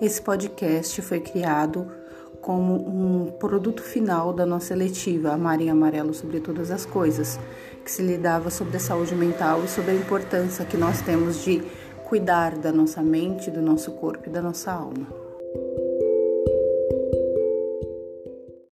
Esse podcast foi criado como um produto final da nossa letiva, a em Amarelo sobre todas as coisas, que se lidava sobre a saúde mental e sobre a importância que nós temos de cuidar da nossa mente, do nosso corpo e da nossa alma.